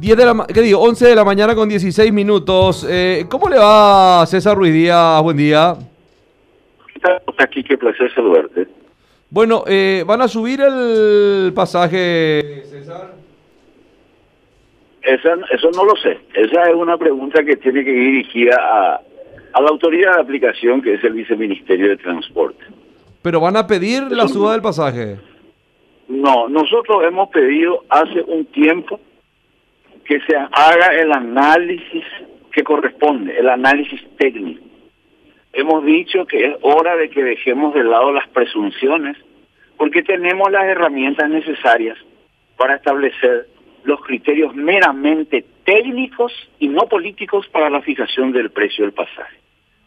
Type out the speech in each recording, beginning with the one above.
10 de la, ¿qué digo? 11 de la mañana con 16 minutos. Eh, ¿Cómo le va César Ruiz Díaz? Buen día. Aquí, qué placer saludarte. Bueno, eh, ¿van a subir el pasaje, César? Esa, eso no lo sé. Esa es una pregunta que tiene que ir dirigida a, a la autoridad de aplicación, que es el Viceministerio de Transporte. ¿Pero van a pedir la suba del pasaje? No, nosotros hemos pedido hace un tiempo que se haga el análisis que corresponde, el análisis técnico. Hemos dicho que es hora de que dejemos de lado las presunciones, porque tenemos las herramientas necesarias para establecer los criterios meramente técnicos y no políticos para la fijación del precio del pasaje.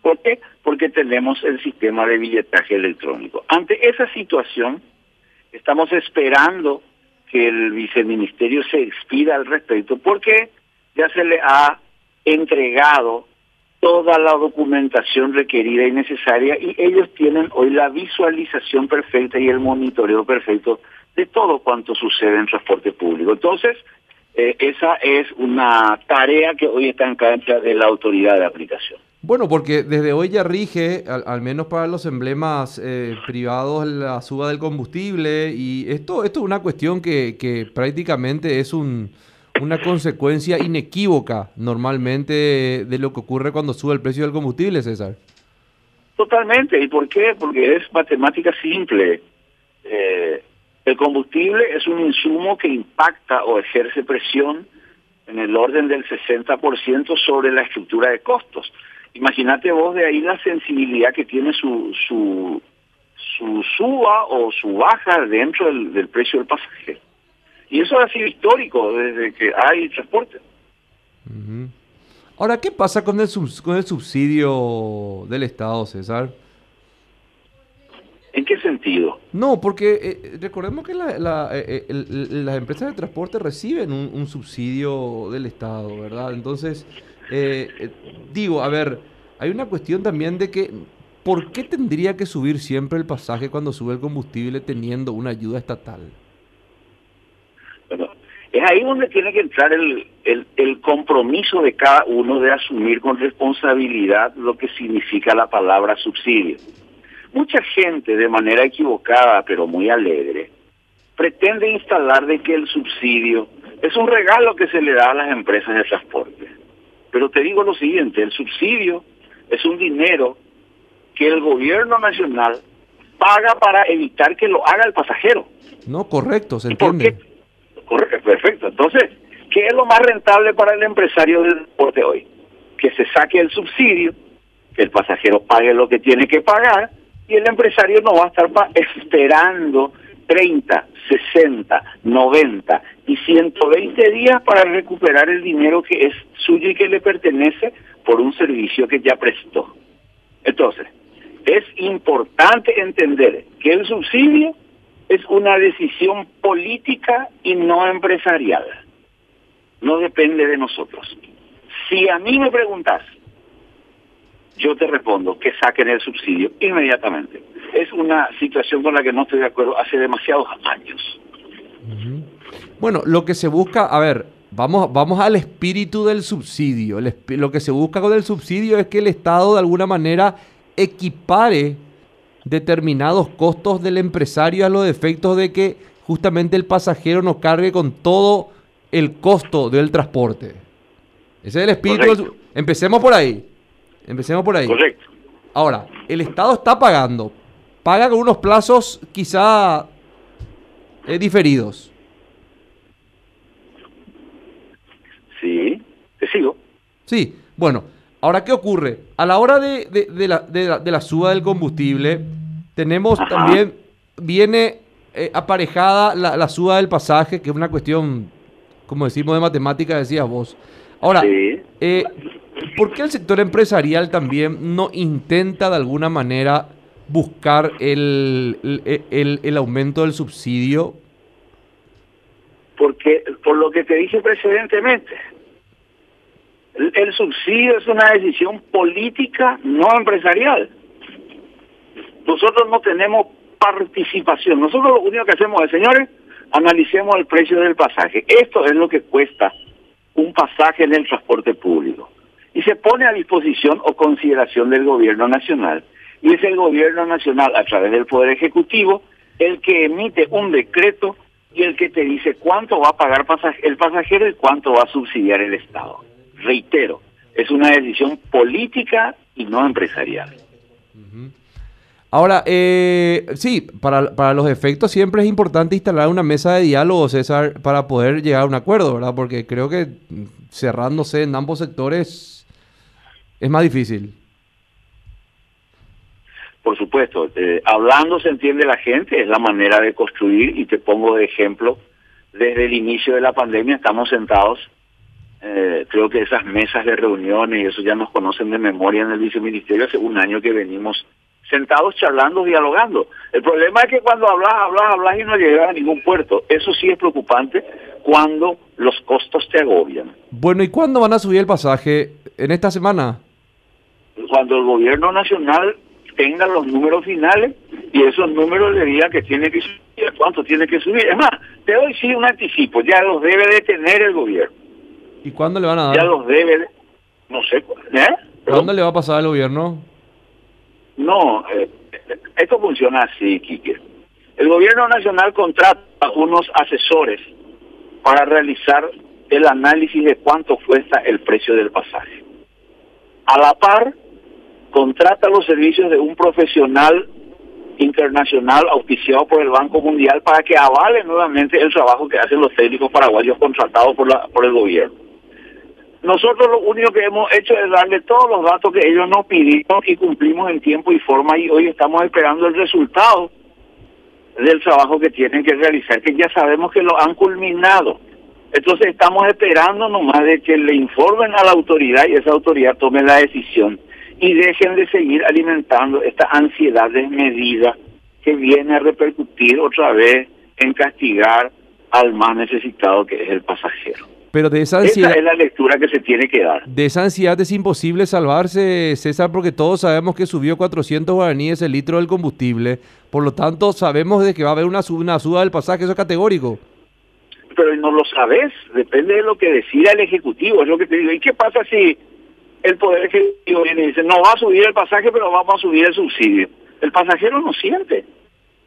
¿Por qué? Porque tenemos el sistema de billetaje electrónico. Ante esa situación, estamos esperando que el viceministerio se expida al respecto, porque ya se le ha entregado toda la documentación requerida y necesaria y ellos tienen hoy la visualización perfecta y el monitoreo perfecto de todo cuanto sucede en transporte público. Entonces, eh, esa es una tarea que hoy está en cancha de la autoridad de aplicación. Bueno, porque desde hoy ya rige, al, menos para los emblemas eh, privados, la suba del combustible y esto, esto es una cuestión que, que prácticamente es un, una consecuencia inequívoca normalmente de, lo que ocurre cuando sube el precio del combustible, César. Totalmente. ¿Y por qué? Porque es matemática simple. Eh, el combustible es un insumo que impacta o ejerce presión en el orden del 60% sobre la estructura de costos. Imagínate vos de ahí la sensibilidad que tiene su, su, su suba o su baja dentro del, precio del pasaje. Y eso ha sido histórico desde que hay transporte. Ahora, ¿qué pasa con el, con el subsidio del Estado, César? ¿En qué sentido? No, porque eh, recordemos que la, eh, eh, las empresas de transporte reciben un, un, subsidio del Estado, ¿verdad? Entonces, eh, eh, digo, a ver, hay una cuestión también de que, ¿por qué tendría que subir siempre el pasaje cuando sube el combustible teniendo una ayuda estatal? Bueno, es ahí donde tiene que entrar el, el, el compromiso de cada uno de asumir con responsabilidad lo que significa la palabra subsidio. Mucha gente, de manera equivocada, pero muy alegre, pretende instalar de que el subsidio es un regalo que se le da a las empresas de transporte. Pero te digo lo siguiente, el subsidio es un dinero que el gobierno nacional paga para evitar que lo haga el pasajero. No, correcto, se entiende. Correcto, perfecto. Entonces, ¿qué es lo más rentable para el empresario del transporte hoy? Que se saque el subsidio, que el pasajero pague lo que tiene que pagar y el empresario no va a estar esperando 30, 60, 90 y 120 días para recuperar el dinero que es suyo y que le pertenece por un servicio que ya prestó. Entonces, es importante entender que el subsidio es una decisión política y no empresarial. No depende de nosotros. Si a mí me preguntas, yo te respondo que saquen el subsidio inmediatamente. Es una situación con la que no estoy de acuerdo hace demasiados años. Bueno, lo que se busca, a ver, vamos, vamos al espíritu del subsidio. lo que se busca con el subsidio es que el Estado de alguna manera equipare determinados costos del empresario a los efectos de que justamente el pasajero no cargue con todo el costo del transporte. Ese es el espíritu. Empecemos por ahí. Empecemos por ahí. Correcto. Ahora, el Estado está pagando. Paga con unos plazos quizá eh, diferidos. Sí, te sigo. Sí, bueno, ahora ¿qué ocurre? A la hora de, de, la, de la, suba del combustible, tenemos también, viene eh, aparejada la, la, suba del pasaje, que es una cuestión, como decimos de matemática, decías vos. Ahora, eh, ¿por qué el sector empresarial también no intenta de alguna manera buscar el, el, el aumento del subsidio? Porque, por lo que te dije precedentemente, el, subsidio es una decisión política, no empresarial. Nosotros no tenemos participación. Nosotros lo único que hacemos es, señores, analicemos el precio del pasaje. Esto es lo que cuesta un pasaje en el transporte público y se pone a disposición o consideración del gobierno nacional. Y es el gobierno nacional, a través del Poder Ejecutivo, el que emite un decreto y el que te dice cuánto va a pagar el pasajero y cuánto va a subsidiar el Estado. Reitero, es una decisión política y no empresarial. Ahora, eh, sí, para, para, los efectos siempre es importante instalar una mesa de diálogo, César, para poder llegar a un acuerdo, ¿verdad? Porque creo que cerrándose en ambos sectores es más difícil. Por supuesto, eh, hablando se entiende la gente, es la manera de construir y te pongo de ejemplo, desde el inicio de la pandemia estamos sentados, eh, creo que esas mesas de reuniones y eso ya nos conocen de memoria en el viceministerio, hace un año que venimos sentados charlando, dialogando. El problema es que cuando hablas, hablas, hablas y no llegas a ningún puerto. Eso sí es preocupante cuando los costos te agobian. Bueno, ¿y cuándo van a subir el pasaje? ¿En esta semana? Cuando el gobierno nacional tenga los números finales y esos números le digan que tiene que subir, cuánto tiene que subir. Es más, te doy sí un anticipo, ya los debe de tener el gobierno. ¿Y cuándo le van a dar? Ya los debe, de, no sé, ¿eh? ¿Cuándo le va a pasar al gobierno? No, eh, esto funciona así, Quique. El gobierno nacional contrata a unos asesores para realizar el análisis de cuánto cuesta el precio del pasaje. A la par, contrata los servicios de un profesional internacional auspiciado por el Banco Mundial para que avale nuevamente el trabajo que hacen los técnicos paraguayos contratados por, la, por el gobierno. Nosotros lo único que hemos hecho es darle todos los datos que ellos nos pidieron y cumplimos en tiempo y forma y hoy estamos esperando el resultado del trabajo que tienen que realizar, que ya sabemos que lo han culminado. Entonces estamos esperando nomás de que le informen a la autoridad y esa autoridad tome la decisión y dejen de seguir alimentando esta ansiedad desmedida que viene a repercutir otra vez en castigar al más necesitado que es el pasajero. Pero de esa ansiedad... Esa es la lectura que se tiene que dar. De esa ansiedad es imposible salvarse, César, porque todos sabemos que subió 400 guaraníes el litro del combustible. Por lo tanto, sabemos de que va a haber una, una suba del pasaje, eso es categórico. Pero no lo sabes, depende de lo que decida el Ejecutivo, es lo que te digo. ¿Y qué pasa si el Poder Ejecutivo viene y dice, no va a subir el pasaje, pero vamos a subir el subsidio? El pasajero no siente.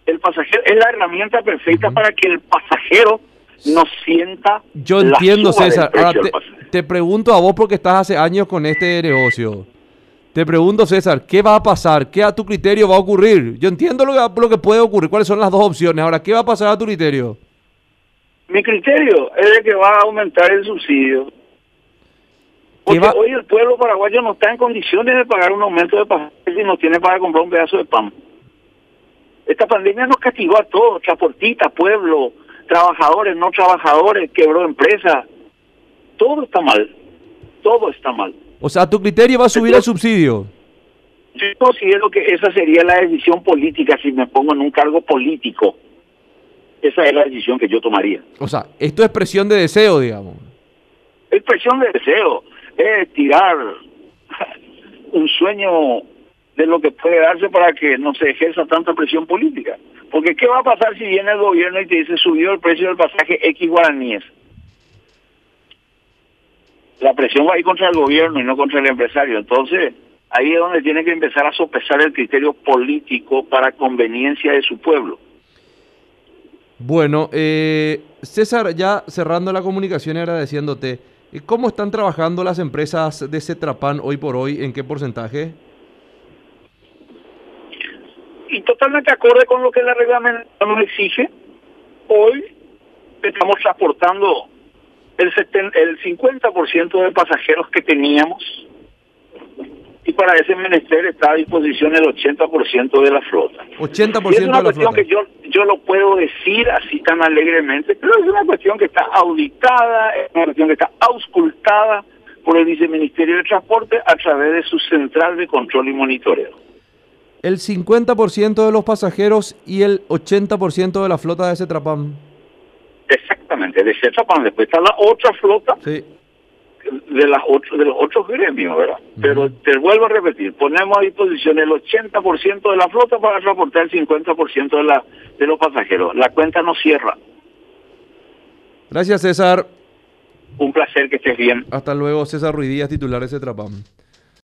El pasajero es la herramienta perfecta para que el pasajero no sienta. Yo entiendo, César. Ahora te, pregunto a vos porque estás hace años con este negocio. Te pregunto, César, ¿qué va a pasar? ¿Qué a tu criterio va a ocurrir? Yo entiendo lo que, lo que puede ocurrir, cuáles son las dos opciones. Ahora, ¿qué va a pasar a tu criterio? Mi criterio es de que va a aumentar el subsidio. Porque hoy el pueblo paraguayo no está en condiciones de pagar un aumento de pasaje y no tiene para comprar un pedazo de pan. Esta pandemia nos castigó a todos, transportistas, pueblo, trabajadores, no trabajadores, quebró empresa. Todo está mal. Todo está mal. O sea, tu criterio va a subir el subsidio. Yo considero que esa sería la decisión política si me pongo en un cargo político. Esa es la decisión que yo tomaría. O sea, esto es presión de deseo, digamos. Es presión de deseo. Es tirar un sueño de lo que puede darse para que no se ejerza tanta presión política. Porque ¿qué va a pasar si viene el gobierno y te dice subió el precio del pasaje X guaraníes? La presión va a ir contra el gobierno y no contra el empresario. Entonces, ahí es donde tiene que empezar a sopesar el criterio político para conveniencia de su pueblo. Bueno, eh, César, ya cerrando la comunicación y agradeciéndote, ¿cómo están trabajando las empresas de Cetrapan hoy por hoy? ¿En qué porcentaje? y totalmente acorde con lo que la reglamento nos exige. Hoy estamos transportando el, el 50% de pasajeros que teníamos y para ese menester está a disposición el 80% de la flota. 80% es una de la cuestión que yo, yo lo puedo decir así tan alegremente, pero es una cuestión que está auditada, es una cuestión que está auscultada por el Viceministerio de Transporte a través de su central de control y monitoreo el 50% de los pasajeros y el 80% de la flota de Cetrapam. Exactamente, de Cetrapam. Después está la otra flota de, las de los otros gremios, ¿verdad? Pero te vuelvo a repetir, ponemos a disposición el 80% de la flota para transportar el 50% de, la, de los pasajeros. La cuenta no cierra. Gracias, César. Un placer que estés bien. Hasta luego, César Ruidías, titular de Cetrapam.